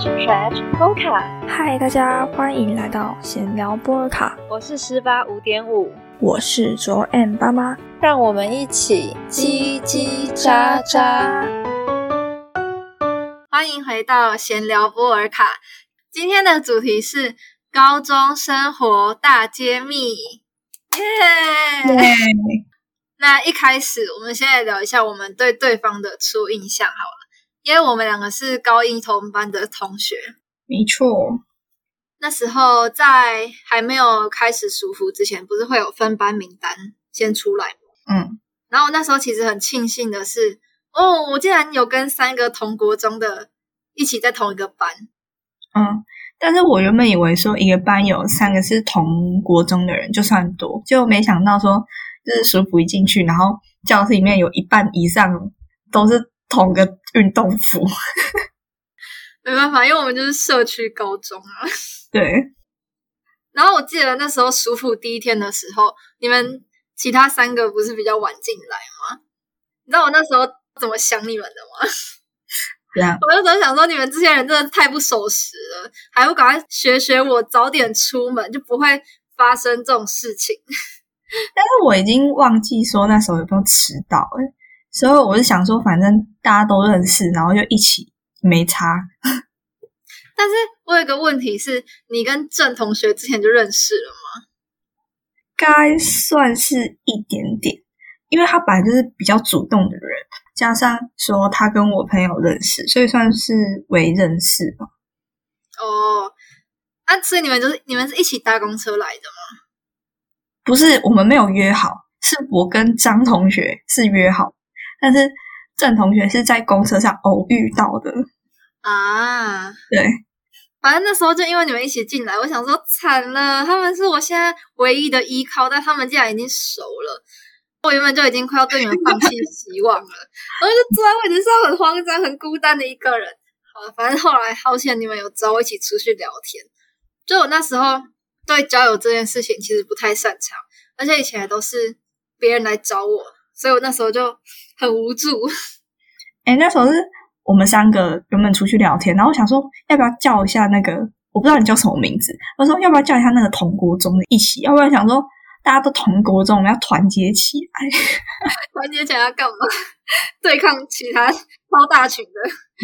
Stretch Mocha，嗨，大家欢迎来到闲聊波尔卡，我是十八五点五，我是卓 M 爸妈，让我们一起叽叽喳喳。欢迎回到闲聊波尔卡，今天的主题是高中生活大揭秘，耶！那一开始，我们先来聊一下我们对对方的初印象好了，因为我们两个是高一同班的同学。没错，那时候在还没有开始舒服之前，不是会有分班名单先出来吗？嗯，然后那时候其实很庆幸的是，哦，我竟然有跟三个同国中的一起在同一个班。嗯，但是我原本以为说一个班有三个是同国中的人就算多，就没想到说就是舒服一进去，然后教室里面有一半以上都是同个运动服。没办法，因为我们就是社区高中啊。对，然后我记得那时候暑辅第一天的时候，你们其他三个不是比较晚进来吗？你知道我那时候怎么想你们的吗？对啊 我那时候想说，你们这些人真的太不守时了，还不赶快学学我，早点出门，就不会发生这种事情。但是我已经忘记说那时候有没有迟到哎，所以我是想说，反正大家都认识，然后就一起没差。但是我有一个问题是，你跟郑同学之前就认识了吗？该算是一点点，因为他本来就是比较主动的人，加上说他跟我朋友认识，所以算是为认识吧。哦，啊，所以你们就是你们是一起搭公车来的吗？不是我们没有约好，是我跟张同学是约好，但是郑同学是在公车上偶遇到的。啊，对，反正那时候就因为你们一起进来，我想说惨了，他们是我现在唯一的依靠，但他们竟然已经熟了，我原本就已经快要对你们放弃希望了，然后就坐在位置上很慌张、很孤单的一个人。好，反正后来好险你们有找我一起出去聊天。就我那时候对交友这件事情其实不太擅长，而且以前也都是别人来找我，所以我那时候就很无助。哎，那时候是我们三个原本出去聊天，然后我想说要不要叫一下那个，我不知道你叫什么名字，我说要不要叫一下那个同国中的一起，要不然想说大家都同国中，我们要团结起来，团结起来要干嘛？对抗其他超大群的。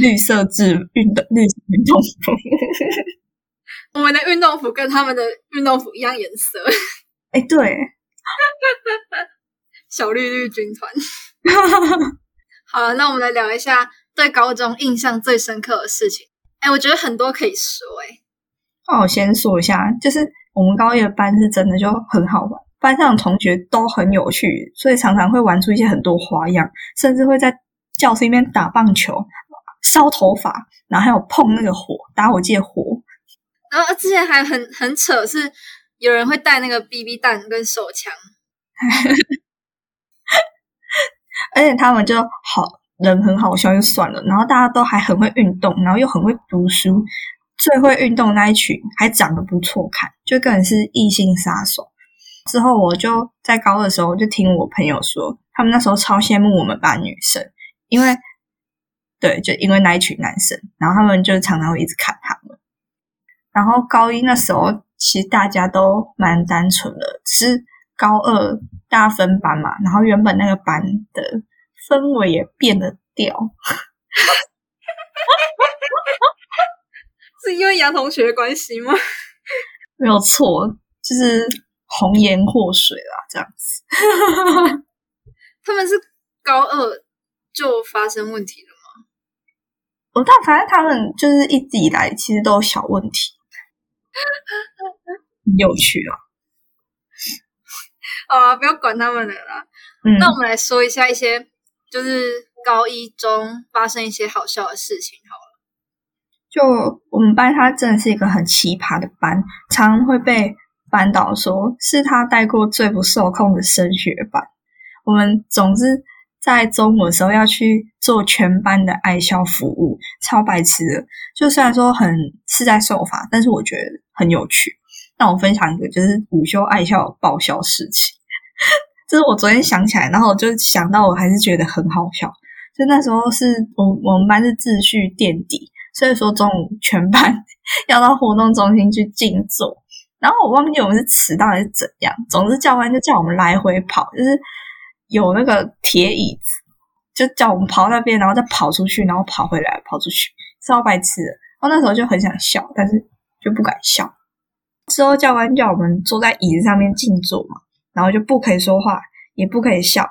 绿色制运动绿色运动服。我们的运动服跟他们的运动服一样颜色，哎，对，小绿绿军团。好了，那我们来聊一下对高中印象最深刻的事情。哎，我觉得很多可以说。哎，那我先说一下，就是我们高一的班是真的就很好玩，班上的同学都很有趣，所以常常会玩出一些很多花样，甚至会在教室里面打棒球、烧头发，然后还有碰那个火打火机的火。然后之前还很很扯，是有人会带那个 BB 弹跟手枪，而且他们就好人很好笑就算了，然后大家都还很会运动，然后又很会读书，最会运动那一群还长得不错看，就更是异性杀手。之后我就在高二的时候就听我朋友说，他们那时候超羡慕我们班女生，因为对，就因为那一群男生，然后他们就常常会一直看他们。然后高一那时候其实大家都蛮单纯的，只是高二大分班嘛，然后原本那个班的氛围也变得掉。是因为杨同学的关系吗？没有错，就是红颜祸水啦，这样子。他们是高二就发生问题了吗？我但反正他们就是一直以来其实都有小问题，很有趣啊。好啊，不要管他们了啦。嗯，那我们来说一下一些就是高一中发生一些好笑的事情好了。就我们班，他真的是一个很奇葩的班，常常会被班导说是他带过最不受控的升学班。我们总之在中午的时候要去做全班的爱校服务，超白痴的。就虽然说很是在受罚，但是我觉得很有趣。那我分享一个就是午休爱校报销事情，这是我昨天想起来，然后我就想到，我还是觉得很好笑。就那时候是我我们班是秩序垫底，所以说中午全班 要到活动中心去静坐。然后我忘记我们是迟到还是怎样，总之教官就叫我们来回跑，就是有那个铁椅子，就叫我们跑那边，然后再跑出去，然后跑回来，跑出去，超白痴的。我那时候就很想笑，但是就不敢笑。之后教官叫我们坐在椅子上面静坐嘛，然后就不可以说话，也不可以笑，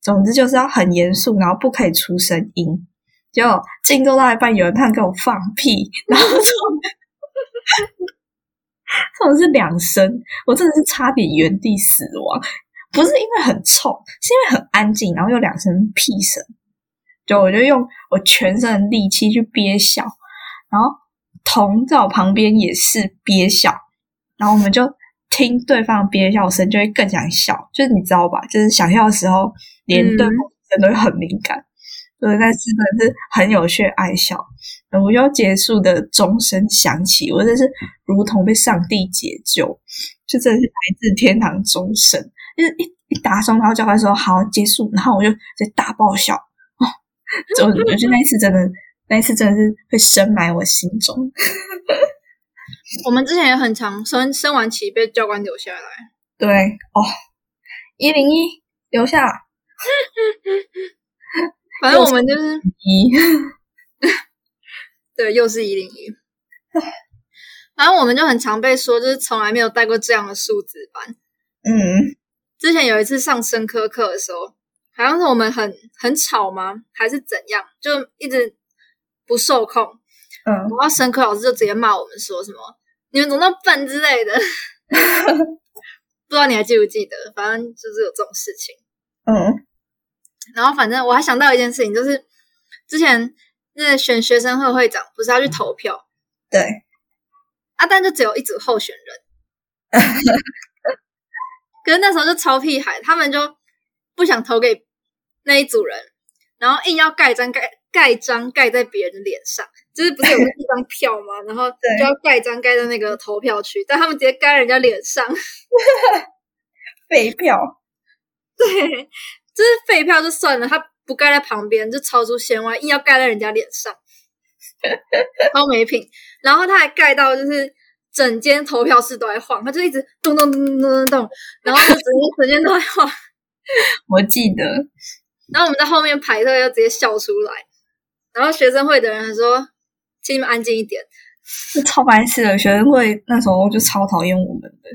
总之就是要很严肃，然后不可以出声音。结果静坐到一半，有人突然给我放屁，然后就这种是两声，我真的是差点原地死亡。不是因为很臭，是因为很安静，然后有两声屁声，就我就用我全身的力气去憋笑，然后童在我旁边也是憋笑，然后我们就听对方憋笑声，就会更想笑。就是你知道吧？就是想笑的时候，连对方人都会很敏感。对，但是真的是很有趣，爱笑。然后要结束的钟声响起，我真是如同被上帝解救，就真的是来自天堂钟声。就是一一打钟，然后教官说好结束，然后我就在大爆笑哦。就我觉得那一次真的，那一次真的是会深埋我心中。我们之前也很常升升完旗被教官留下来。对哦，一零一留下。反正我们就是一，对，又是一零一。反正我们就很常被说，就是从来没有带过这样的数字班。嗯，之前有一次上生科课的时候，好像是我们很很吵吗，还是怎样，就一直不受控。嗯，然后生科老师就直接骂我们说什么“你们怎么那么笨”之类的。不知道你还记不记得？反正就是有这种事情。嗯。然后，反正我还想到一件事情，就是之前那选学生会会长不是要去投票？对，啊，但就只有一组候选人，可是那时候就超屁孩，他们就不想投给那一组人，然后硬要盖章盖盖章盖在别人的脸上，就是不是有一张票吗？然后就要盖章盖在那个投票区，但他们直接盖人家脸上，废票，对。就是废票就算了，他不盖在旁边就超出线外，硬要盖在人家脸上，超没品。然后他还盖到就是整间投票室都在晃，他就一直咚咚咚咚咚咚咚，然后就整间 整间都在晃。我记得，然后我们在后面排队，又直接笑出来。然后学生会的人还说：“请你们安静一点。”超白痴的学生会那时候就超讨厌我们的，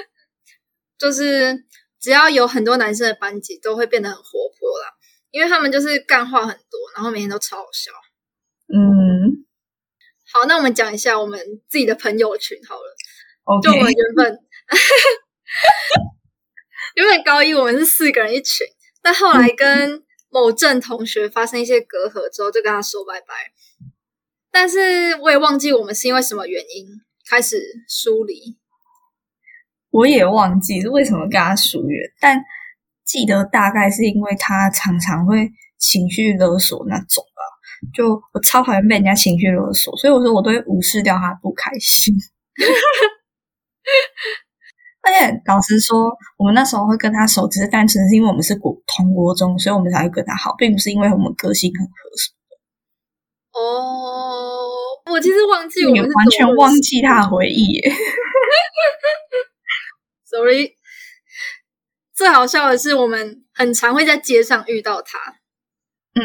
就是。只要有很多男生的班级，都会变得很活泼啦，因为他们就是干话很多，然后每天都超好笑。嗯，好，那我们讲一下我们自己的朋友群好了。就我们原本 原本高一我们是四个人一群，但后来跟某正同学发生一些隔阂之后，就跟他说拜拜。但是我也忘记我们是因为什么原因开始疏离。我也忘记是为什么跟他疏远，但记得大概是因为他常常会情绪勒索那种吧。就我超讨厌被人家情绪勒索，所以我说我都会无视掉他不开心。而且老实说，我们那时候会跟他熟，只是单纯是因为我们是国同国中，所以我们才会跟他好，并不是因为我们个性很合适。哦，我其实忘记我们完全忘记他的回忆。耶。Sorry，最好笑的是，我们很常会在街上遇到他。嗯，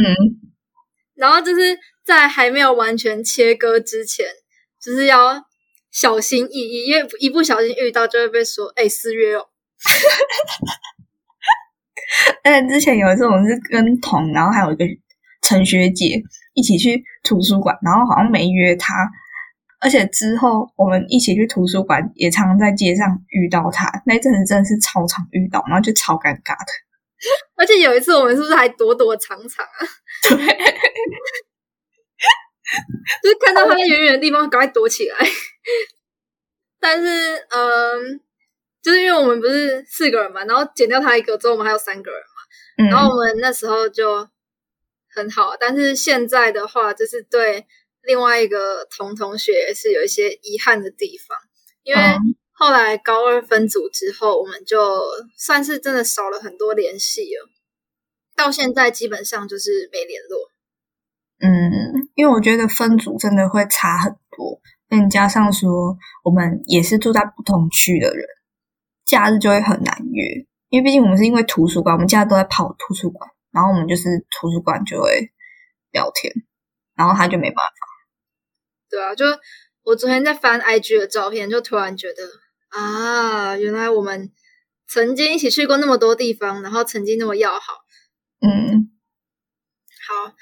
然后就是在还没有完全切割之前，就是要小心翼翼，因为一不小心遇到就会被说：“哎，私约哦。”而且之前有一次，我们是跟彤，然后还有一个陈学姐一起去图书馆，然后好像没约她。而且之后我们一起去图书馆，也常常在街上遇到他。那阵子真的是超常遇到，然后就超尴尬的。而且有一次我们是不是还躲躲藏藏啊？对，就是看到他在远远的地方，赶快躲起来。但是，嗯，就是因为我们不是四个人嘛，然后减掉他一个之后，我们还有三个人嘛。然后我们那时候就很好，但是现在的话，就是对。另外一个同同学是有一些遗憾的地方，因为后来高二分组之后，我们就算是真的少了很多联系了。到现在基本上就是没联络。嗯，因为我觉得分组真的会差很多，再加上说我们也是住在不同区的人，假日就会很难约。因为毕竟我们是因为图书馆，我们假日都在跑图书馆，然后我们就是图书馆就会聊天，然后他就没办法。对啊，就我昨天在翻 IG 的照片，就突然觉得啊，原来我们曾经一起去过那么多地方，然后曾经那么要好。嗯，好，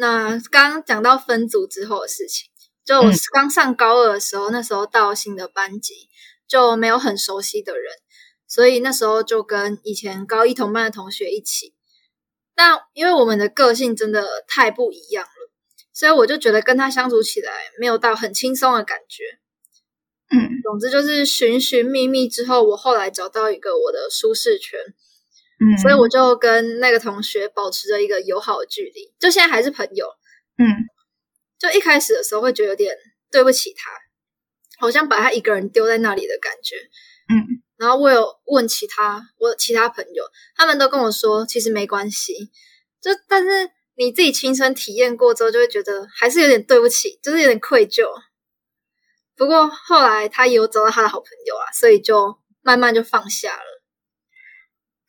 那刚刚讲到分组之后的事情，就我刚上高二的时候，那时候到新的班级，就没有很熟悉的人，所以那时候就跟以前高一同班的同学一起。那因为我们的个性真的太不一样了，所以我就觉得跟他相处起来没有到很轻松的感觉。嗯，总之就是寻寻觅觅之后，我后来找到一个我的舒适圈。嗯，所以我就跟那个同学保持着一个友好的距离，就现在还是朋友。嗯，就一开始的时候会觉得有点对不起他，好像把他一个人丢在那里的感觉。嗯，然后我有问其他我其他朋友，他们都跟我说其实没关系，就但是你自己亲身体验过之后，就会觉得还是有点对不起，就是有点愧疚。不过后来他也有找到他的好朋友啊，所以就慢慢就放下了。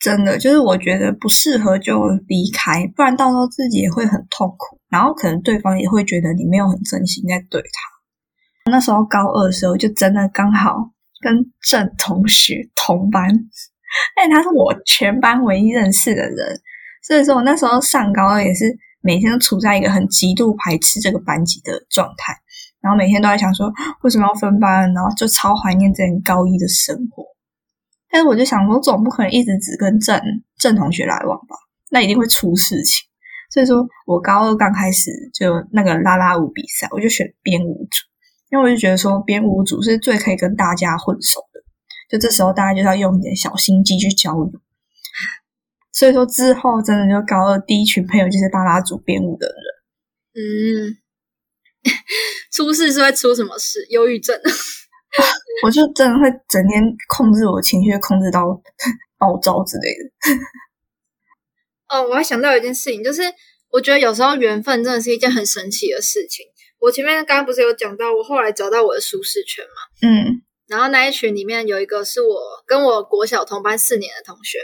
真的就是我觉得不适合就离开，不然到时候自己也会很痛苦，然后可能对方也会觉得你没有很真心在对他。那时候高二的时候，就真的刚好跟郑同学同班，但他是我全班唯一认识的人，所以说我那时候上高二也是每天都处在一个很极度排斥这个班级的状态，然后每天都在想说为什么要分班，然后就超怀念这高一的生活。但是我就想说，总不可能一直只跟郑郑同学来往吧？那一定会出事情。所以说我高二刚开始就那个拉拉舞比赛，我就选编舞组，因为我就觉得说编舞组是最可以跟大家混熟的。就这时候大家就要用一点小心机去交流。所以说之后真的就高二第一群朋友就是拉拉组编舞的人。嗯，出事是会出什么事？忧郁症。我就真的会整天控制我情绪，控制到暴躁之类的。哦，我还想到一件事情，就是我觉得有时候缘分真的是一件很神奇的事情。我前面刚刚不是有讲到，我后来找到我的舒适圈嘛？嗯，然后那一群里面有一个是我跟我国小同班四年的同学，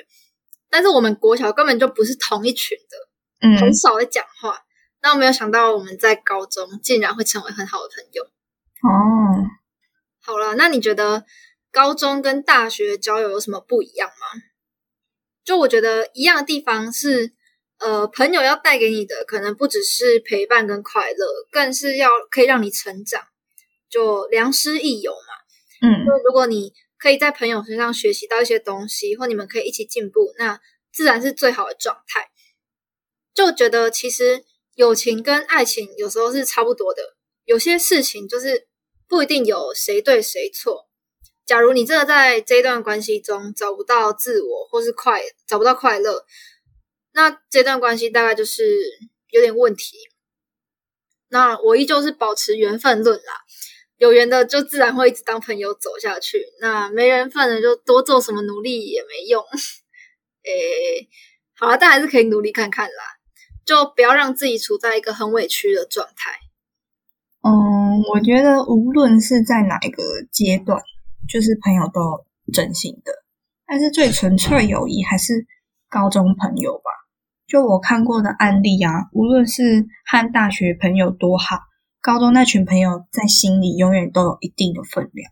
但是我们国小根本就不是同一群的，嗯，很少在讲话。那我没有想到我们在高中竟然会成为很好的朋友。哦。好了，那你觉得高中跟大学交友有什么不一样吗？就我觉得一样的地方是，呃，朋友要带给你的可能不只是陪伴跟快乐，更是要可以让你成长，就良师益友嘛。嗯，就如果你可以在朋友身上学习到一些东西，或你们可以一起进步，那自然是最好的状态。就觉得其实友情跟爱情有时候是差不多的，有些事情就是。不一定有谁对谁错。假如你真的在这一段关系中找不到自我，或是快找不到快乐，那这段关系大概就是有点问题。那我依旧是保持缘分论啦，有缘的就自然会一直当朋友走下去，那没缘分的就多做什么努力也没用。诶，好了，但还是可以努力看看啦，就不要让自己处在一个很委屈的状态。我觉得无论是在哪一个阶段，就是朋友都真心的，但是最纯粹友谊还是高中朋友吧。就我看过的案例啊，无论是和大学朋友多好，高中那群朋友在心里永远都有一定的分量。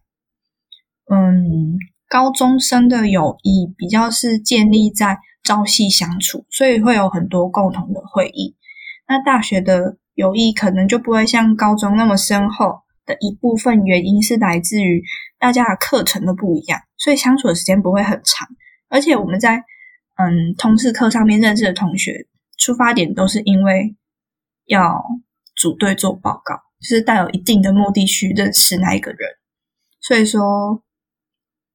嗯，高中生的友谊比较是建立在朝夕相处，所以会有很多共同的回忆。那大学的。友谊可能就不会像高中那么深厚的一部分原因是来自于大家的课程都不一样，所以相处的时间不会很长。而且我们在嗯通识课上面认识的同学，出发点都是因为要组队做报告，就是带有一定的目的去认识那一个人。所以说，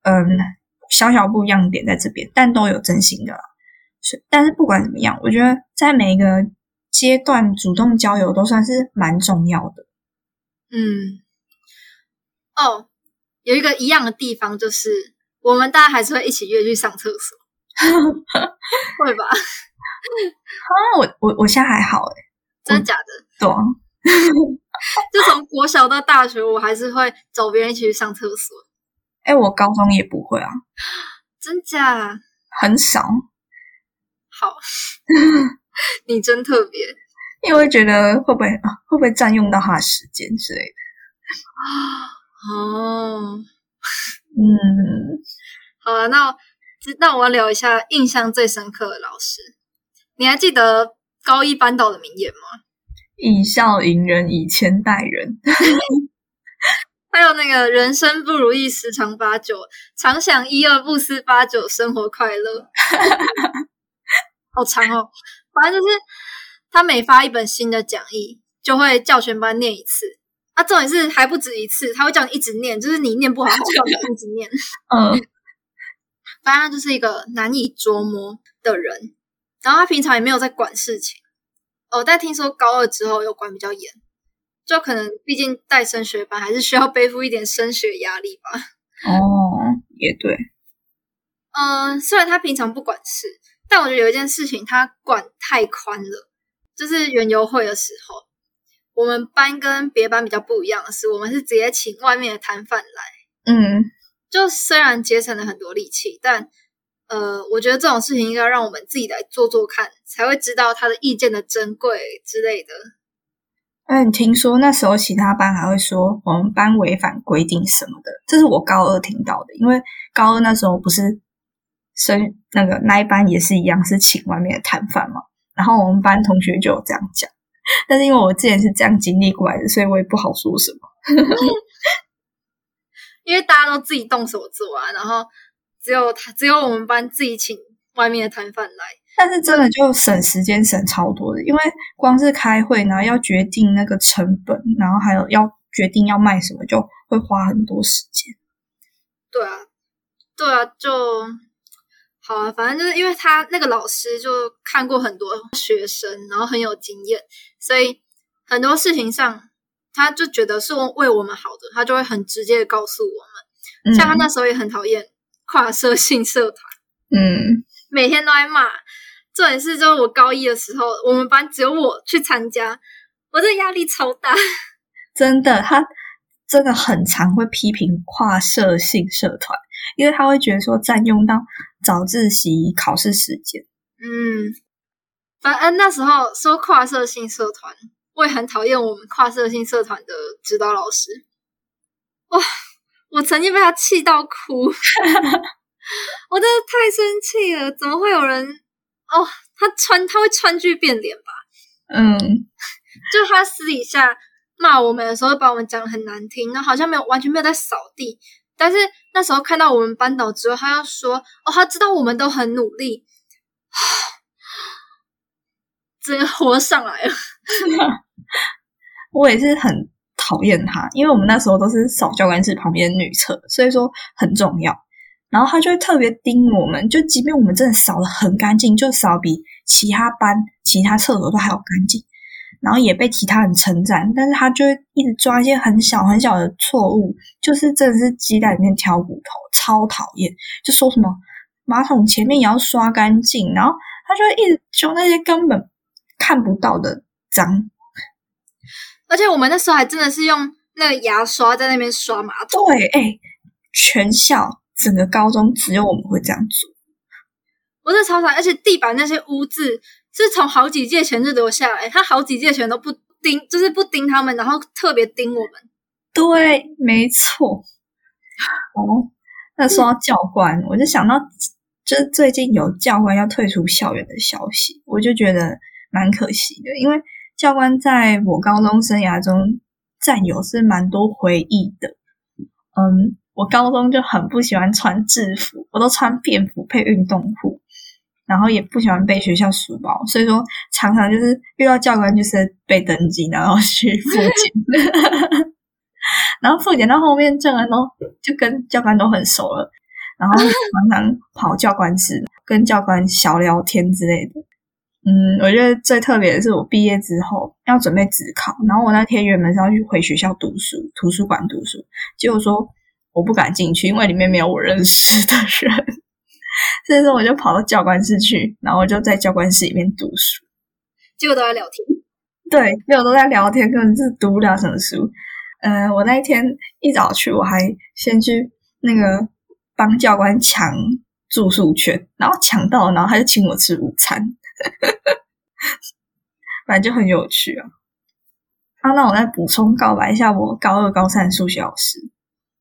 嗯，小小不一样点在这边，但都有真心的。是，但是不管怎么样，我觉得在每一个。阶段主动交友都算是蛮重要的。嗯，哦，有一个一样的地方就是，我们大家还是会一起约去上厕所，会吧？啊，我我我现在还好哎，真的假的？对，就从国小到大学，我还是会找别人一起去上厕所。哎，我高中也不会啊，真假？很少。好，你真特别，因为觉得会不会啊，会不会占用到他的时间之类的？哦，嗯，好啊，那那我要聊一下印象最深刻的老师。你还记得高一班导的名言吗？以笑迎人，以谦待人。还有那个人生不如意十常八九，常想一二不思八九，生活快乐。好长哦，反正就是他每发一本新的讲义，就会叫全班念一次。啊，重点是还不止一次，他会叫你一直念，就是你念不好，他叫你一直念。嗯，反正他就是一个难以捉摸的人。然后他平常也没有在管事情。哦，但听说高二之后又管比较严，就可能毕竟带升学班，还是需要背负一点升学压力吧。哦，也对。嗯，虽然他平常不管事，但我觉得有一件事情他管太宽了，就是园游会的时候，我们班跟别班比较不一样的是，我们是直接请外面的摊贩来。嗯，就虽然节省了很多力气，但。呃，我觉得这种事情应该让我们自己来做做看，才会知道他的意见的珍贵之类的。嗯，听说那时候其他班还会说我们班违反规定什么的，这是我高二听到的。因为高二那时候不是升那个那一班也是一样，是请外面的摊贩嘛。然后我们班同学就有这样讲，但是因为我之前是这样经历过来的，所以我也不好说什么。因为大家都自己动手做啊，然后。只有他，只有我们班自己请外面的摊贩来，但是真的就省时间省超多的，因为光是开会，然后要决定那个成本，然后还有要决定要卖什么，就会花很多时间。对啊，对啊，就好啊，反正就是因为他那个老师就看过很多学生，然后很有经验，所以很多事情上他就觉得是为我们好的，他就会很直接的告诉我们。像他那时候也很讨厌。跨社 性社团，嗯，每天都在骂。重点是，就是我高一的时候，我们班只有我去参加，我这压力超大。真的，他真的很常会批评跨社性社团，因为他会觉得说占用到早自习、考试时间。嗯，反正那时候说跨社性社团，我也很讨厌我们跨社性社团的指导老师。哇！我曾经被他气到哭，我真的太生气了！怎么会有人哦？他川他会川剧变脸吧？嗯，就他私底下骂我们的时候，把我们讲的很难听，那好像没有完全没有在扫地。但是那时候看到我们班导之后，他要说哦，他知道我们都很努力，真活上来了。我也是很。讨厌他，因为我们那时候都是扫教官室旁边女厕，所以说很重要。然后他就会特别盯我们，就即便我们真的扫的很干净，就扫比其他班、其他厕所都还要干净，然后也被其他人称赞，但是他就会一直抓一些很小很小的错误，就是真的是鸡蛋里面挑骨头，超讨厌。就说什么马桶前面也要刷干净，然后他就会一直说那些根本看不到的脏。而且我们那时候还真的是用那个牙刷在那边刷马桶。对，哎，全校整个高中只有我们会这样做，我是超惨。而且地板那些污渍是从好几届前就留下来，他好几届前都不盯，就是不盯他们，然后特别盯我们。对，没错。哦，那说到教官，我就想到，就最近有教官要退出校园的消息，我就觉得蛮可惜的，因为。教官在我高中生涯中占有是蛮多回忆的。嗯，我高中就很不喜欢穿制服，我都穿便服配运动裤，然后也不喜欢背学校书包，所以说常常就是遇到教官就是被登记，然后去复检，然后复检到后面，教官都就跟教官都很熟了，然后常常跑教官室跟教官小聊天之类的。嗯，我觉得最特别的是我毕业之后要准备自考，然后我那天原本是要去回学校读书，图书馆读书，结果说我不敢进去，因为里面没有我认识的人，所以说我就跑到教官室去，然后我就在教官室里面读书，结果都在聊天。对，没有都在聊天，根本是读不了什么书。嗯，我那一天一早去，我还先去那个帮教官抢住宿券，然后抢到，然后他就请我吃午餐，反正就很有趣啊。啊，那我再补充告白一下，我高二、高三数学老师，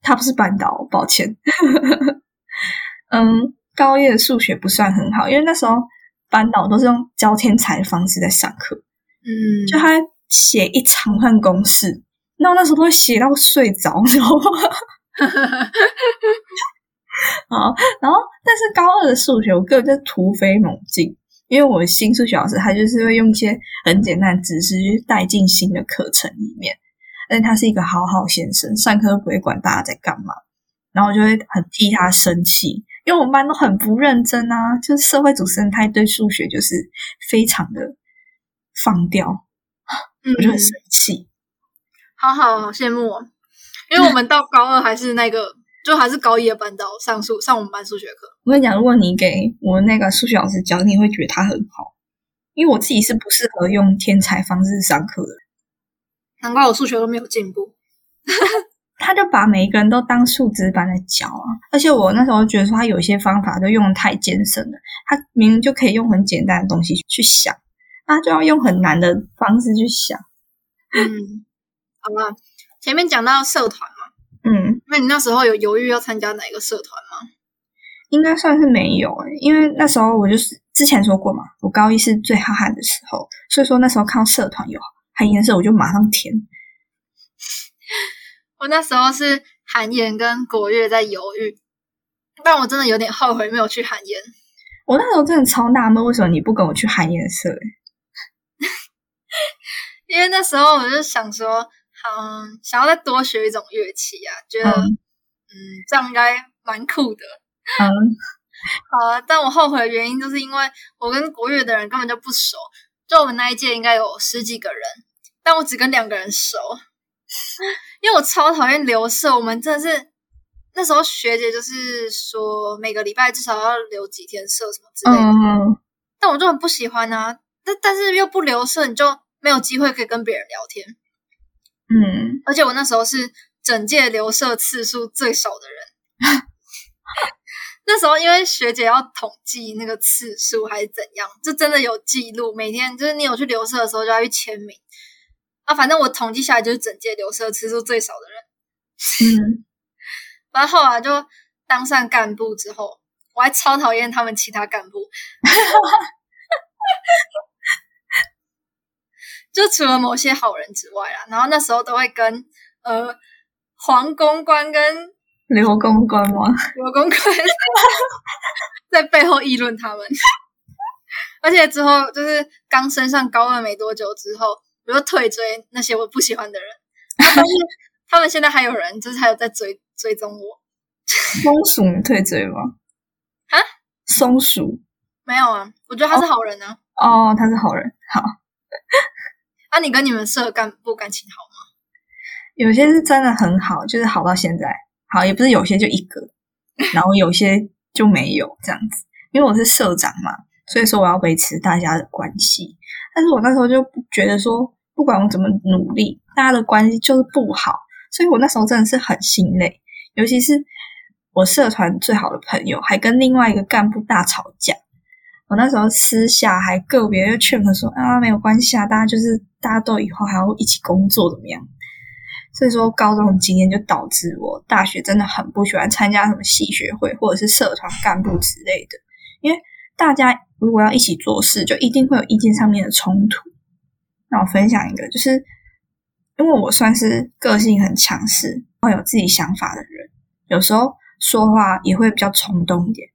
他不是班导，抱歉。嗯，高一的数学不算很好，因为那时候班导都是用教天才的方式在上课，嗯，就他写一长串公式，那我那时候都会写到睡着，你知道吗？好，然后但是高二的数学，我个人就突飞猛进。因为我新数学老师，他就是会用一些很简单的知识去带进新的课程里面，而且他是一个好好先生，上课不会管大家在干嘛，然后我就会很替他生气，因为我们班都很不认真啊，就是社会主持人他对数学就是非常的放掉，我就很生气。好好好羡慕哦，因为我们到高二还是那个。就还是高一的班导上数上我们班数学课。我跟你讲，如果你给我那个数学老师教，你会觉得他很好，因为我自己是不适合用天才方式上课的。难怪我数学都没有进步。他就把每一个人都当数值班在教啊，而且我那时候觉得说他有些方法都用的太艰深了，他明明就可以用很简单的东西去想，他就要用很难的方式去想。嗯，好了，前面讲到社团嘛。嗯，那你那时候有犹豫要参加哪一个社团吗？应该算是没有诶，因为那时候我就是之前说过嘛，我高一是最浩瀚的时候，所以说那时候看到社团有很颜色，我就马上填。我那时候是韩颜跟国乐在犹豫，但我真的有点后悔没有去韩颜。我那时候真的超纳闷，为什么你不跟我去韩颜色？因为那时候我就想说。嗯，想要再多学一种乐器啊，觉得嗯，这样应该蛮酷的。嗯，好啊，但我后悔的原因就是因为我跟国乐的人根本就不熟，就我们那一届应该有十几个人，但我只跟两个人熟，因为我超讨厌留社。我们真的是那时候学姐就是说每个礼拜至少要留几天社什么之类的，但我就很不喜欢啊。但但是又不留社，你就没有机会可以跟别人聊天。嗯，而且我那时候是整届留社次数最少的人。那时候因为学姐要统计那个次数还是怎样，就真的有记录。每天就是你有去留社的时候就要去签名啊。反正我统计下来就是整届留社次数最少的人。嗯，然后后来就当上干部之后，我还超讨厌他们其他干部。就除了某些好人之外啦，然后那时候都会跟呃黄公关跟刘公关吗？刘公关在背后议论他们，而且之后就是刚升上高二没多久之后，我就退追那些我不喜欢的人，但是 他们现在还有人就是还有在追追踪我。松鼠你退追吗？啊？松鼠没有啊，我觉得他是好人呢。哦，他是好人，好。啊，你跟你们社干部感情好吗？有些是真的很好，就是好到现在。好，也不是有些就一个，然后有些就没有这样子。因为我是社长嘛，所以说我要维持大家的关系。但是我那时候就觉得说，不管我怎么努力，大家的关系就是不好。所以我那时候真的是很心累，尤其是我社团最好的朋友还跟另外一个干部大吵架。我那时候私下还个别就劝他说啊，没有关系啊，大家就是大家都以后还要一起工作怎么样？所以说高中的经验就导致我大学真的很不喜欢参加什么系学会或者是社团干部之类的，因为大家如果要一起做事，就一定会有意见上面的冲突。那我分享一个，就是因为我算是个性很强势、会有自己想法的人，有时候说话也会比较冲动一点。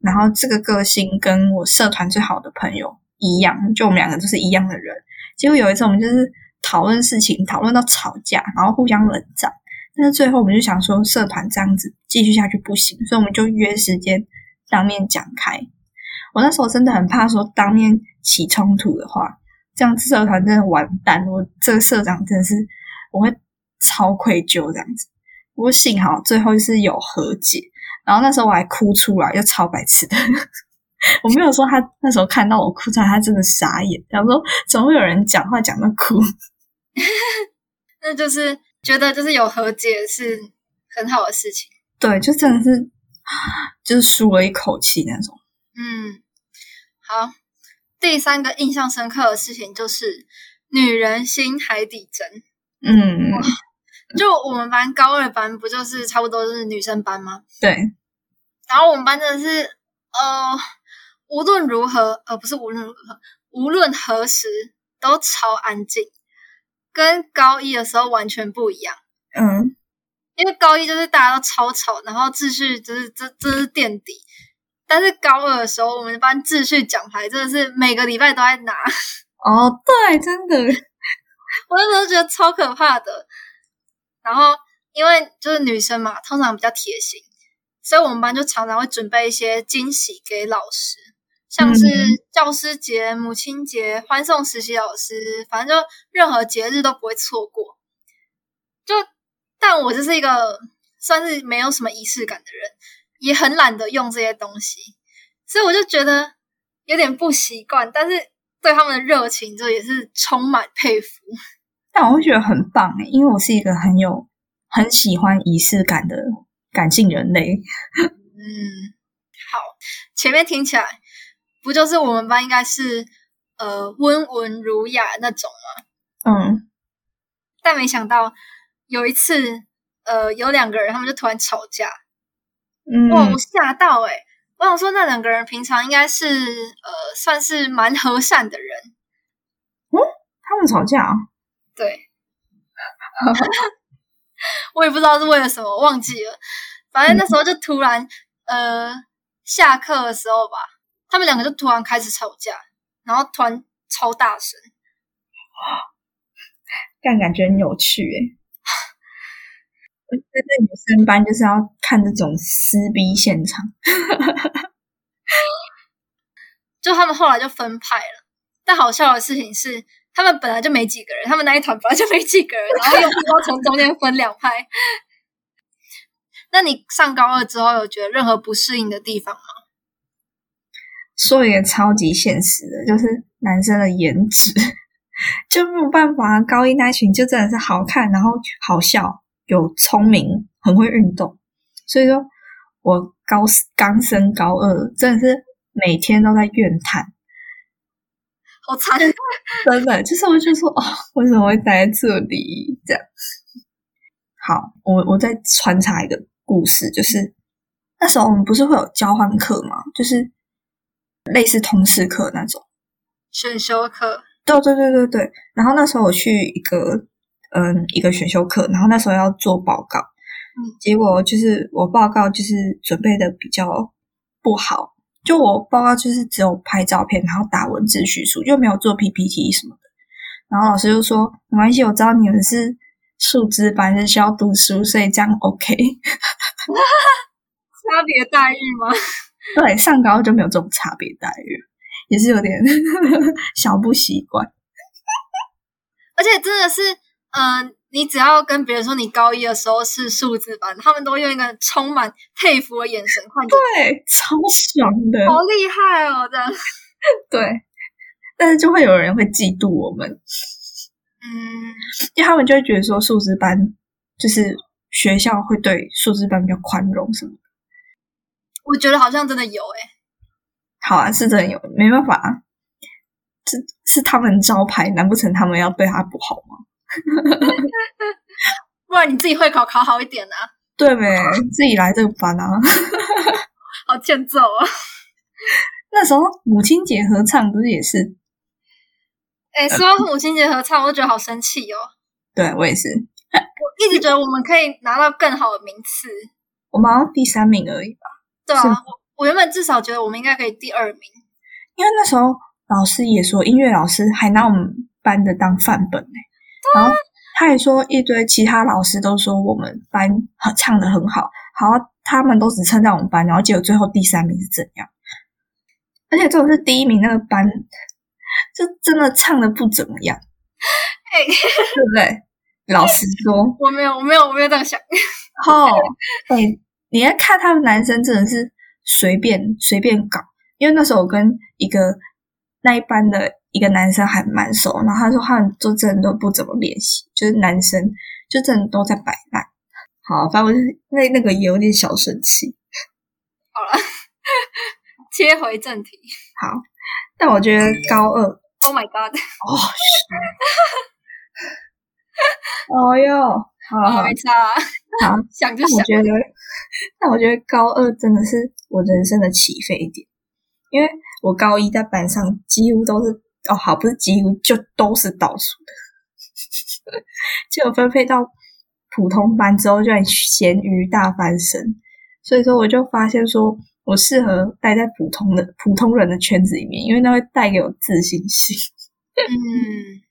然后这个个性跟我社团最好的朋友一样，就我们两个都是一样的人。结果有一次我们就是讨论事情，讨论到吵架，然后互相冷战。但是最后我们就想说，社团这样子继续下去不行，所以我们就约时间当面讲开。我那时候真的很怕说当面起冲突的话，这样社团真的完蛋。我这个社长真的是我会超愧疚这样子。不过幸好最后是有和解。然后那时候我还哭出来，就超白痴的。我没有说他那时候看到我哭出来，他真的傻眼，想说怎么会有人讲话讲到哭？那就是觉得就是有和解是很好的事情。对，就真的是就是舒了一口气那种。嗯，好，第三个印象深刻的事情就是女人心海底针。嗯，就我们班高二班不就是差不多是女生班吗？对，然后我们班真的是呃，无论如何，呃，不是无论如何，无论何时都超安静，跟高一的时候完全不一样。嗯，因为高一就是大家都超吵，然后秩序就是这这是垫底。但是高二的时候，我们班秩序奖牌真的是每个礼拜都在拿。哦，对，真的，我那时候觉得超可怕的。然后因为就是女生嘛，通常比较贴心，所以我们班就常常会准备一些惊喜给老师，像是教师节、母亲节、欢送实习老师，反正就任何节日都不会错过。就但我就是一个算是没有什么仪式感的人，也很懒得用这些东西，所以我就觉得有点不习惯。但是对他们的热情，就也是充满佩服。但我会觉得很棒诶，因为我是一个很有很喜欢仪式感的感性人类。嗯，好，前面听起来不就是我们班应该是呃温文儒雅那种吗？嗯，但没想到有一次，呃，有两个人他们就突然吵架，嗯，哇，我吓到诶、我想说那两个人平常应该是呃算是蛮和善的人，嗯他们吵架啊？对，我也不知道是为了什么，忘记了。反正那时候就突然，呃，下课的时候吧，他们两个就突然开始吵架，然后突然超大声。但感觉很有趣诶。我觉得在女生班就是要看这种撕逼现场。就他们后来就分派了，但好笑的事情是，他们本来就没几个人，他们那一团本来就没几个人，然后又不知道从中间分两派。那你上高二之后有觉得任何不适应的地方吗？说一个超级现实的，就是男生的颜值 就没有办法。高一那群就真的是好看，然后好笑，有聪明，很会运动。所以说我高刚升高二，真的是每天都在怨叹，好惨！真的就是我就说哦，为什么会待在这里？这样。好，我我再穿插一个故事，就是那时候我们不是会有交换课吗？就是类似通识课那种。选修课，对对对对对。然后那时候我去一个嗯一个选修课，然后那时候要做报告，嗯，结果就是我报告就是准备的比较不好，就我报告就是只有拍照片，然后打文字叙述，就没有做 PPT 什么的。然后老师就说没关系，我知道你们是数资班，是需要读书，所以这样 OK。差别待遇吗？对，上高就没有这种差别待遇，也是有点 小不习惯。而且真的是，嗯、你只要跟别人说你高一的时候是数字班，他们都用一个充满佩服的眼神看着你，对，超爽的。好厉害哦！这样，对，但是就会有人会嫉妒我们，嗯，因为他们就会觉得说数字班就是学校会对数字班比较宽容什么的。我觉得好像真的有诶、好啊，是真的有，没办法啊，这是他们招牌，难不成他们要对他不好吗？不然你自己会考考好一点啊，对呗，自己来这个班啊。好欠揍啊！那时候母亲节合唱不是也是？哎、说到母亲节合唱，我就觉得好生气哦。对我也是，我一直觉得我们可以拿到更好的名次，我们好像第三名而已吧。对啊，我我原本至少觉得我们应该可以第二名。因为那时候老师也说，音乐老师还拿我们班的当范本呢、然后他也说一堆其他老师都说我们班很唱的很好，好，他们都只称赞我们班，然后结果最后第三名是怎样？而且这种是第一名那个班，就真的唱的不怎么样，哎、对不对？老实说，我没有，我没有，我没有这样想。哦，哎，你要看他们男生真的是随便随便搞，因为那时候我跟一个那一班的一个男生还蛮熟，然后他说他们就真的都不怎么练习，就是男生就真的都在摆烂。好，反正那那个也有点小生气。好了，切回正题。好，但我觉得高二，Oh my god！哦，哦哟，好没差啊，好，想就想。但我觉得，但我觉得高二真的是我人生的起飞点，因为我高一在班上几乎都是哦，好不是几乎就都是倒数的，结果分配到普通班之后就很咸鱼大翻身，所以说我就发现说我适合待在普通的普通人的圈子里面，因为那会带给我自信心。嗯，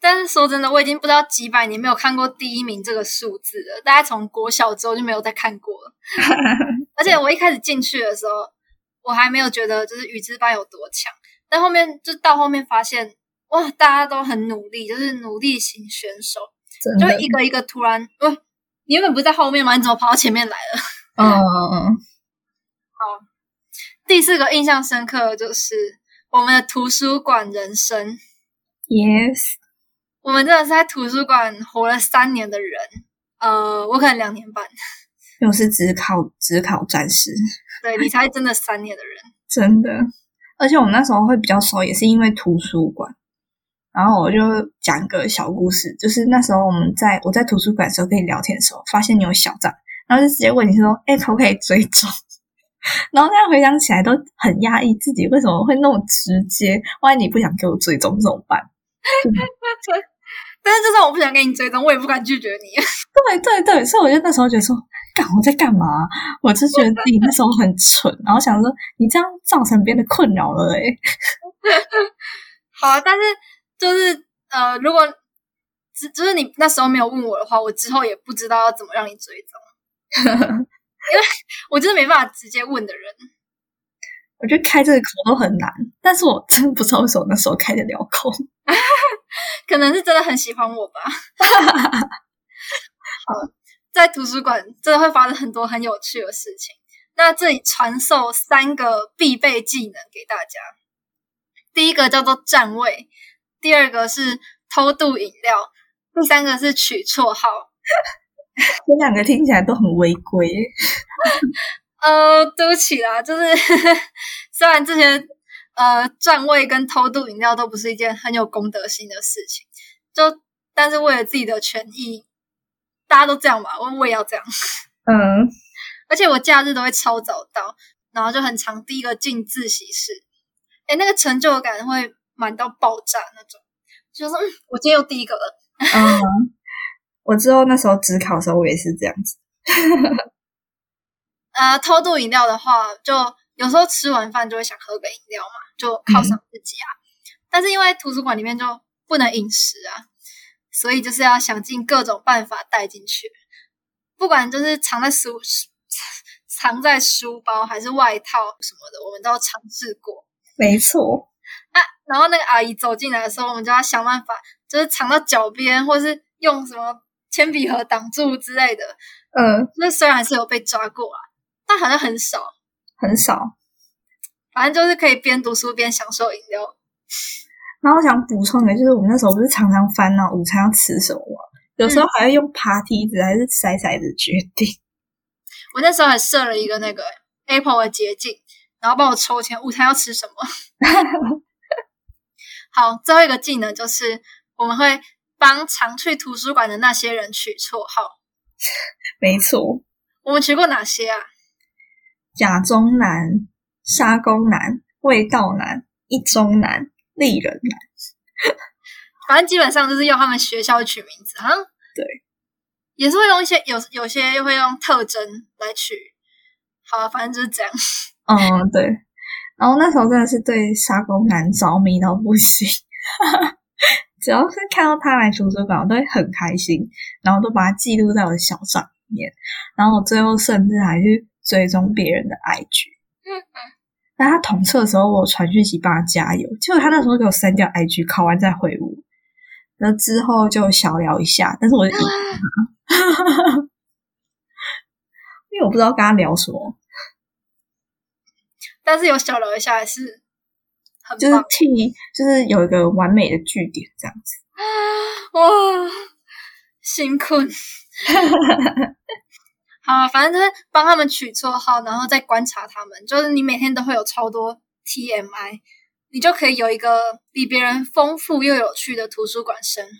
但是说真的，我已经不知道几百年没有看过第一名这个数字了。大概从国小之后就没有再看过了。而且我一开始进去的时候，我还没有觉得就是语知班有多强，但后面就到后面发现，哇，大家都很努力，就是努力型选手，就一个一个突然，喂，你原本不是在后面吗？你怎么跑到前面来了？嗯嗯嗯，好第四个印象深刻的就是我们的图书馆人生。，yes，我们真的是在图书馆活了三年的人，呃，我可能两年半，又是只考只考战士。对你才真的三年的人。真的，而且我们那时候会比较熟，也是因为图书馆。然后我就讲一个小故事，就是那时候我们在我在图书馆的时候跟你聊天的时候，发现你有小账，然后就直接问你说：“哎，可不可以追踪？” 然后现在回想起来都很压抑，自己为什么会那么直接？万一你不想给我追踪怎么办？但是就算我不想给你追踪，我也不敢拒绝你。对对对，所以我就那时候觉得说，干我在干嘛？我就觉得自己那时候很蠢，然后想说，你这样造成别人的困扰了诶、好啊，但是就是呃，如果只就是你那时候没有问我的话，我之后也不知道要怎么让你追踪，因为我真的没办法直接问的人。我觉得开这个口都很难，但是我真的不知道为什么那时候开得了口。可能是真的很喜欢我吧。好，在图书馆真的会发生很多很有趣的事情。那这里传授三个必备技能给大家。第一个叫做站位，第二个是偷渡饮料，第三个是取绰号。这两个听起来都很违规。呃，对不起啦，就是 虽然这些呃站位跟偷渡饮料都不是一件很有公德心的事情，就但是为了自己的权益，大家都这样吧，我我也要这样。嗯，而且我假日都会超早到，然后就很常第一个进自习室，哎，那个成就感会满到爆炸那种，就是嗯，我今天又第一个了。嗯，我之后那时候只考的时候，我也是这样子。呃，偷渡饮料的话，就有时候吃完饭就会想喝个饮料嘛，就犒赏自己啊。但是因为图书馆里面就不能饮食啊，所以就是要想尽各种办法带进去，不管就是藏在书 藏在书包还是外套什么的，我们都尝试过。没错，啊，然后那个阿姨走进来的时候，我们就要想办法，就是藏到脚边，或是用什么铅笔盒挡住之类的。嗯，那虽然还是有被抓过啊，但好像很少。很少。反正就是可以边读书边享受饮料。然后我想补充的就是，我们那时候不是常常烦恼午餐要吃什么吗？有时候还要用爬梯子还是筛骰子决定。我那时候还设了一个那个 Apple 的捷径，然后帮我抽签，午餐要吃什么。好，最后一个技能就是我们会帮常去图书馆的那些人取绰号。没错，我们取过哪些啊？甲中男、沙工男、味道男、一中男、丽人男。反正基本上就是用他们学校取名字，好像对，也是会用一些有有些又会用特征来取。好、啊，反正就是这样。嗯，对。然后那时候真的是对沙公男着迷到不行，只要是看到他来图书馆，我都会很开心，然后都把它记录在我的小账里面。然后我最后甚至还去追踪别人的 IG。那他统测的时候，我有传讯息帮他加油，结果他那时候给我删掉 IG，考完再回我。然后之后就小聊一下，但是我就 因为我不知道跟他聊什么。但是有小聊一下还是很就是棒替，就是有一个完美的句点这样子。哇，辛苦。好，啊反正就是帮他们取绰号，然后再观察他们。就是你每天都会有超多 TMI，你就可以有一个比别人丰富又有趣的图书馆生活。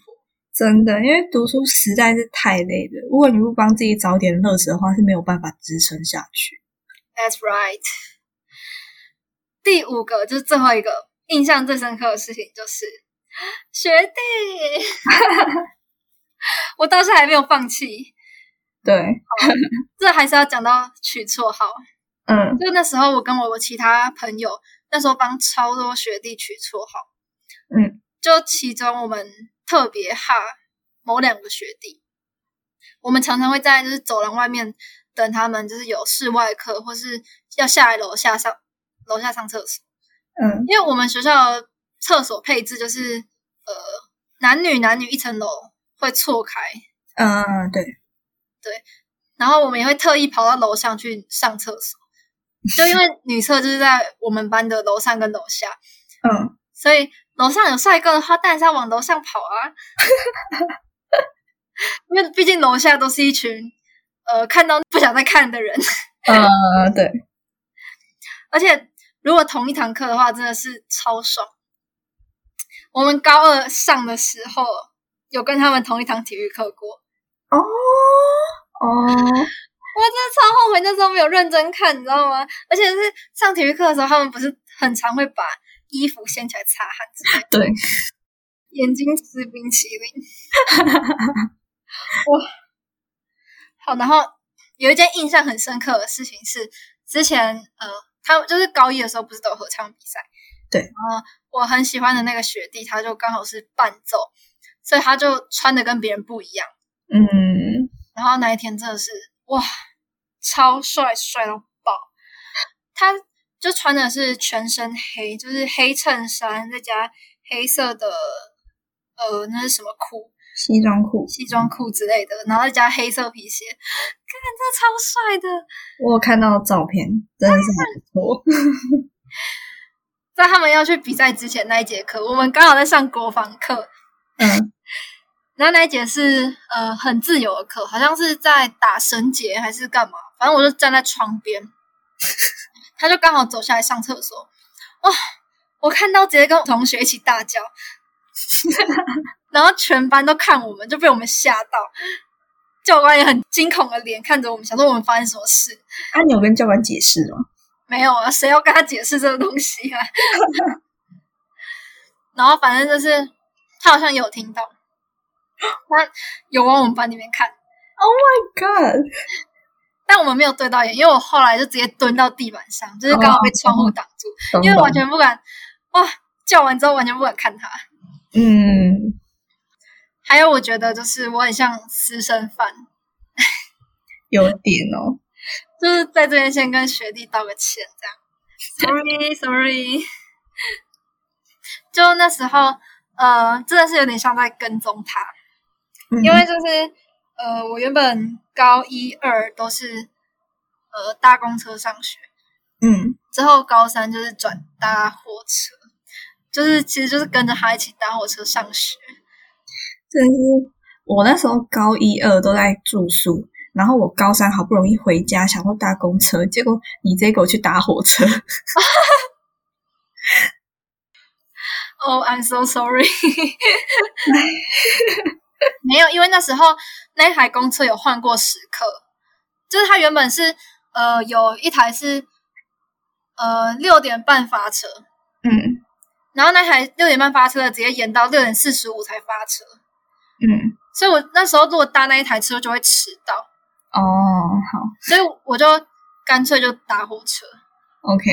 真的，因为读书实在是太累了。如果你不帮自己找点乐子的话，是没有办法支撑下去。That's right。第五个就是最后一个印象最深刻的事情，就是学弟，我到现在还没有放弃。对，这还是要讲到取绰号。嗯。就那时候，我跟我其他朋友那时候帮超多学弟取绰号，嗯，就其中我们特别哈某两个学弟，我们常常会在就是走廊外面等他们，就是有室外课或是要下来楼下上楼下上厕所，嗯。因为我们学校的厕所配置就是呃男女男女一层楼会错开，嗯，对，然后我们也会特意跑到楼上去上厕所，就因为女厕就是在我们班的楼上跟楼下，嗯所以楼上有帅哥的话，当然是要往楼上跑啊。因为毕竟楼下都是一群呃看到不想再看的人，嗯，对，而且如果同一堂课的话，真的是超爽。我们高二上的时候有跟他们同一堂体育课过，哦哦，我真的超后悔那时候没有认真看，你知道吗？而且是上体育课的时候，他们不是很常会把衣服掀起来擦汗之类的，对，眼睛吃冰淇淋。哇，好，然后有一件印象很深刻的事情是，之前呃，他就是高一的时候不是都有合唱比赛？对然后我很喜欢的那个学弟，他就刚好是伴奏，所以他就穿的跟别人不一样。嗯然后那一天真的是哇，超帅，帅到爆！他就穿的是全身黑，就是黑衬衫，再加黑色的呃，那是什么裤？西装裤，西装裤之类的，然后再加黑色皮鞋，看这超帅的。我有看到照片，真的是很不错。在他们要去比赛之前那一节课，我们刚好在上国防课，嗯然后那一节是呃很自由的课，好像是在打绳结还是干嘛，反正我就站在窗边，他就刚好走下来上厕所，哇！我看到直接跟同学一起大叫，然后全班都看我们，就被我们吓到。教官也很惊恐的脸看着我们，想说我们发生什么事。啊，你有跟教官解释吗？没有啊，谁要跟他解释这个东西啊？然后反正就是他好像有听到，他有往我们班里面看，Oh my，God，但我们没有对到眼，因为我后来就直接蹲到地板上，就是刚好被窗户挡住，懂因为完全不敢哇叫完之后完全不敢看他。嗯，还有我觉得就是我很像私生饭，有点哦。就是在这边先跟学弟道个歉，这样，sorry sorry。就那时候，呃，真的是有点像在跟踪他，嗯因为就是呃，我原本高一二都是呃搭公车上学，嗯之后高三就是转搭火车，就是其实就是跟着他一起搭火车上学。真的是我那时候高一二都在住宿，然后我高三好不容易回家，想说搭公车，结果你直接给我去搭火车。哦、i m so sorry。没有，因为那时候那一台公车有换过时刻，就是它原本是呃有一台是呃六点半发车，嗯然后那台六点半发车的直接延到六点四十五才发车，嗯，所以我那时候如果搭那一台车就会迟到，哦，好所以我就干脆就搭火车。，OK，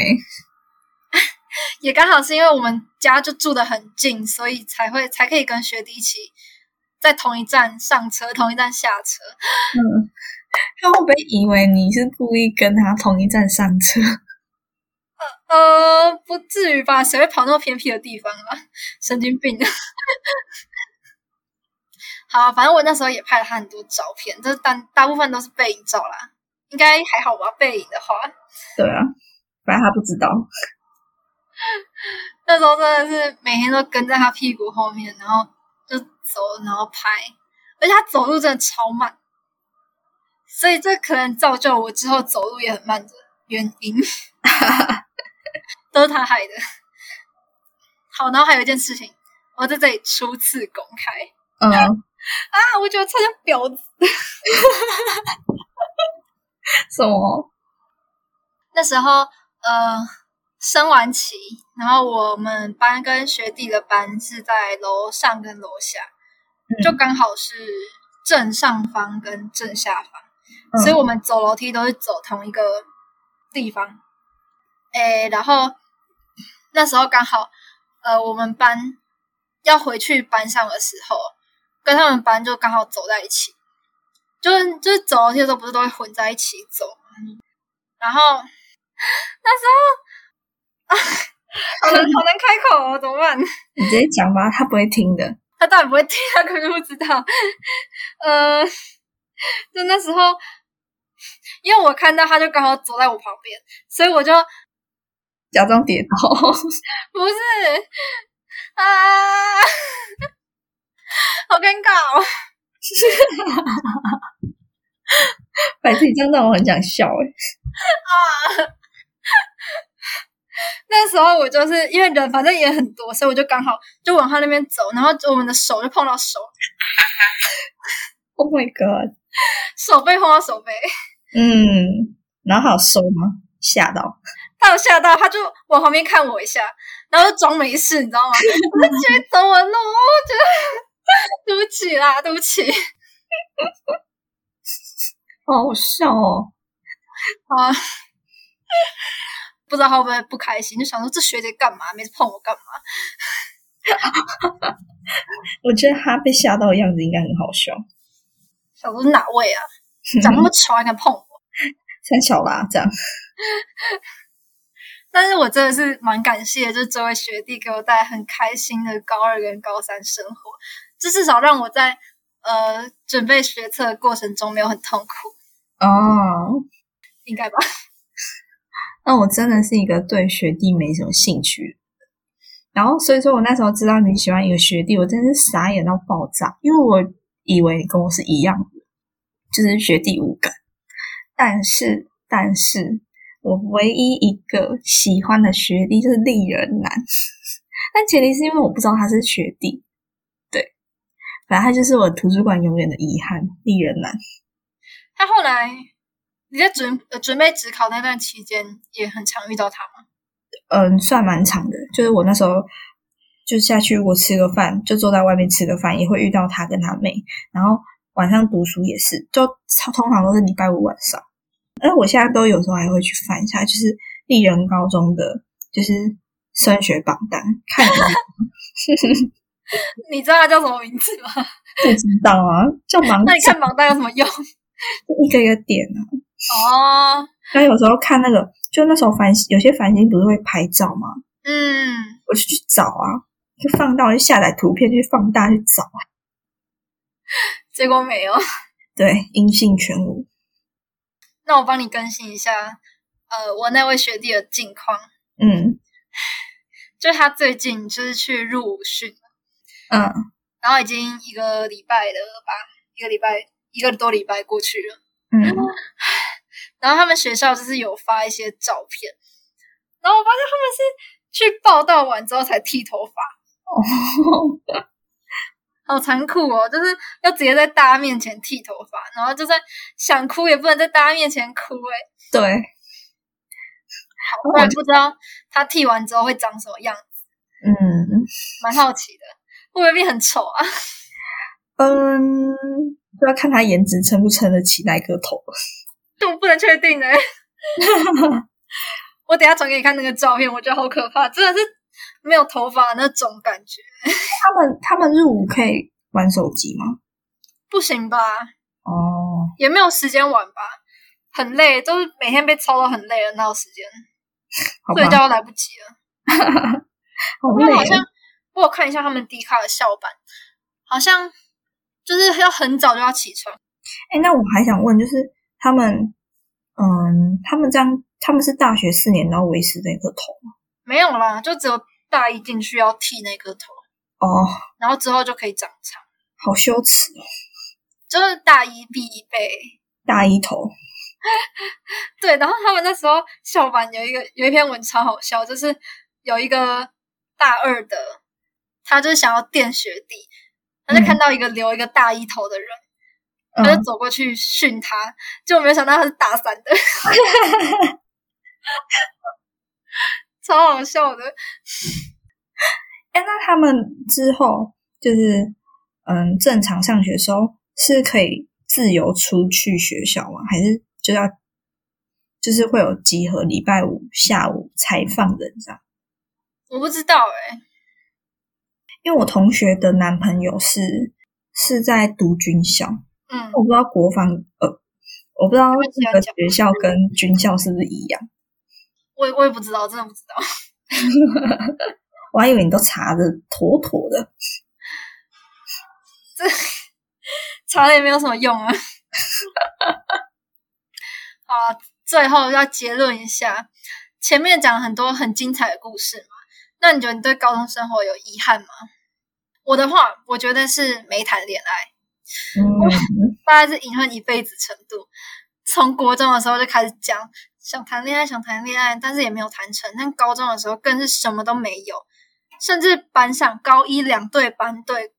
也刚好是因为我们家就住的很近，所以才会才可以跟学弟一起在同一站上车，同一站下车。嗯，他会不会以为你是故意跟他同一站上车？呃，不至于吧？谁会跑那么偏僻的地方啊？神经病！好，反正我那时候也拍了他很多照片，就是大大部分都是背影照啦，应该还好吧？背影的话，对啊，反正他不知道。那时候真的是每天都跟在他屁股后面，然后就走，然后拍，而且他走路真的超慢，所以这可能造就我之后走路也很慢的原因，都是他害的。好，然后还有一件事情，我在这里初次公开嗯，啊，我觉得超像婊子。什么？那时候呃升完旗，然后我们班跟学弟的班是在楼上跟楼下，就刚好是正上方跟正下方，嗯所以我们走楼梯都是走同一个地方。诶，然后那时候刚好呃我们班要回去班上的时候，跟他们班就刚好走在一起，就是就是走楼梯的时候不是都会混在一起走吗？然后 那时候 啊，好难好难开口哦，怎么办？你直接讲吧，他不会听的。他到底不会听，他可能不知道。呃，就那时候，因为我看到他就刚好走在我旁边，所以我就假装跌倒，不是啊，好尴尬哦。每次你这样让我很想笑哎。那时候我就是因为人反正也很多，所以我就刚好就往他那边走，然后我们的手就碰到手，Oh my god！手背碰到手背，嗯，然后还有收吗？吓到。他有吓到，他就往旁边看我一下，然后就装没事，你知道吗？我就继续走我觉得对不起啦，对不起好好笑哦。啊。不知道他会不会不开心，就想说这学姐干嘛？每次碰我干嘛？我觉得他被吓到的样子应该很好笑。想说是哪位啊？长那么丑还敢碰我？三小啦，这样。但是我真的是蛮感谢，就是这位学弟给我带来很开心的高二跟高三生活，这至少让我在呃准备学测的过程中没有很痛苦，哦，应该吧？那我真的是一个对学弟没什么兴趣。然后，所以说我那时候知道你喜欢一个学弟，我真是傻眼到爆炸，因为我以为你跟我是一样的，就是学弟无感。但是，但是我唯一一个喜欢的学弟就是丽人男，但前提是因为我不知道他是学弟。对，反正他就是我图书馆永远的遗憾，丽人男。他后来你在准呃准备职考那段期间，也很常遇到他吗？嗯，算蛮长的。就是我那时候就下去，我吃个饭，就坐在外面吃个饭，也会遇到他跟他妹。然后晚上读书也是，就通常都是礼拜五晚上。而我现在都有时候还会去翻一下，就是丽人高中的，就是升学榜单，看一下。你知道他叫什么名字吗？不知道啊，叫盲 那你看榜单有什么用？一个一个点啊。哦，那有时候看那个，就那时候繁有些繁星不是会拍照吗？嗯，我就去找啊，就放到就下载图片去放大去找啊。结果没有。对，音信全无。那我帮你更新一下，呃，我那位学弟的近况，嗯 就他最近就是去入伍训，嗯然后已经一个礼拜了吧，一个礼拜一个多礼拜过去了。嗯，然后他们学校就是有发一些照片，然后我发现他们是去报道完之后才剃头发，哦，好残酷哦！就是要直接在大家面前剃头发，然后就算想哭也不能在大家面前哭、哎，对，我也不知道他剃完之后会长什么样子，嗯蛮好奇的，会不会变很丑啊？嗯，就要看他颜值撑不撑得起那个头。这我不能确定呢、我等下传给你看那个照片，我觉得好可怕，真的是没有头发的那种感觉，他们他们入伍可以玩手机吗？不行吧？哦，也没有时间玩吧，很累，都是每天被操到很累了，哪有时间睡，觉都来不及了。好累哦。好像我有看一下他们迪卡的校版，好像就是要很早就要起床。哎，那我还想问，就是他们，嗯，他们这样他们是大学四年然后维持那颗头吗？没有啦，就只有大一进去要剃那颗头，哦，然后之后就可以长长，好羞耻哦，就是大一必备。大一头。对，然后他们那时候校版有一个有一篇文超好笑，就是有一个大二的，他就是想要垫学弟，他就看到一个留一个大一头的人，他就嗯，走过去训他，结果没有想到他是大三的，超好笑的。哎，那他们之后就是嗯，正常上学的时候是可以自由出去学校吗？还是就要就是会有集合，礼拜五下午才放人这样？我不知道哎、因为我同学的男朋友是是在读军校，嗯，我不知道国防呃，我不知道会这样这个学校跟军校是不是一样。我也我也不知道，真的不知道。我还以为你都查的妥妥的。这查了也没有什么用啊。好啊，最后要结论一下，前面讲了很多很精彩的故事嘛，那你觉得你对高中生活有遗憾吗？我的话，我觉得是没谈恋爱，嗯，大概是隐恨一辈子程度。从国中的时候就开始讲想谈恋爱，想谈恋爱，但是也没有谈成。但高中的时候更是什么都没有，甚至班上高一两队班队，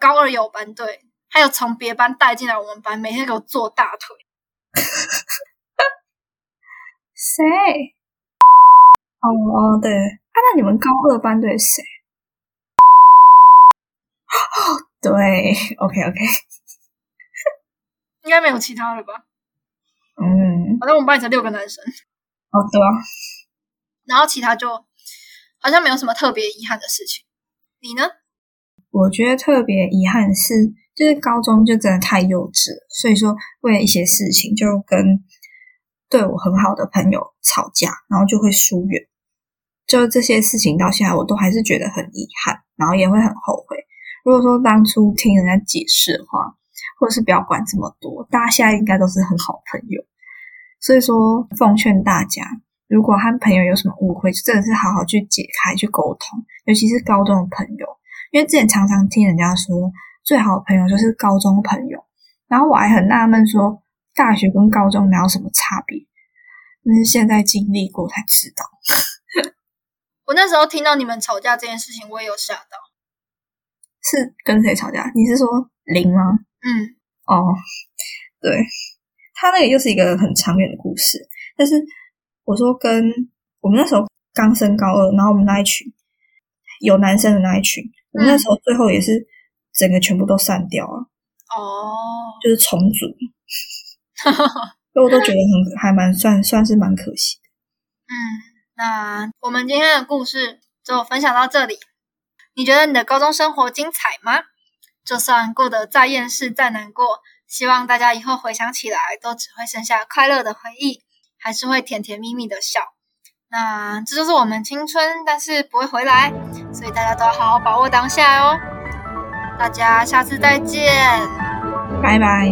高二有班队，还有从别班带进来我们班，每天给我做大腿。谁？哦哦，对啊，那你们高二班队是谁？哦，对，OK OK，应该没有其他了吧？嗯，反正我们班里才六个男生，哦对啊，然后其他就好像没有什么特别遗憾的事情。你呢？我觉得特别遗憾是，就是高中就真的太幼稚了，所以说为了一些事情就跟对我很好的朋友吵架，然后就会疏远。就这些事情到现在我都还是觉得很遗憾，然后也会很后悔。如果说当初听人家解释的话，或者是不要管这么多，大家现在应该都是很好朋友。所以说，奉劝大家，如果和朋友有什么误会，就真的是好好去解开、去沟通，尤其是高中的朋友。因为之前常常听人家说，最好的朋友就是高中朋友，然后我还很纳闷说，大学跟高中哪有什么差别？但是现在经历过才知道。我那时候听到你们吵架这件事情，我也有吓到。是跟谁吵架？你是说林吗？嗯，哦，对，他那个又是一个很长远的故事。但是我说跟我们那时候刚升高二，然后我们那一群有男生的那一群，我们那时候最后也是整个全部都散掉了，哦，就是重组。所以我都觉得很还蛮算算是蛮可惜的。嗯，那我们今天的故事就分享到这里。你觉得你的高中生活精彩吗？就算过得再厌世、再难过，希望大家以后回想起来都只会剩下快乐的回忆，还是会甜甜蜜蜜的笑。那这就是我们青春，但是不会回来，所以大家都要好好把握当下哦。大家下次再见。拜拜。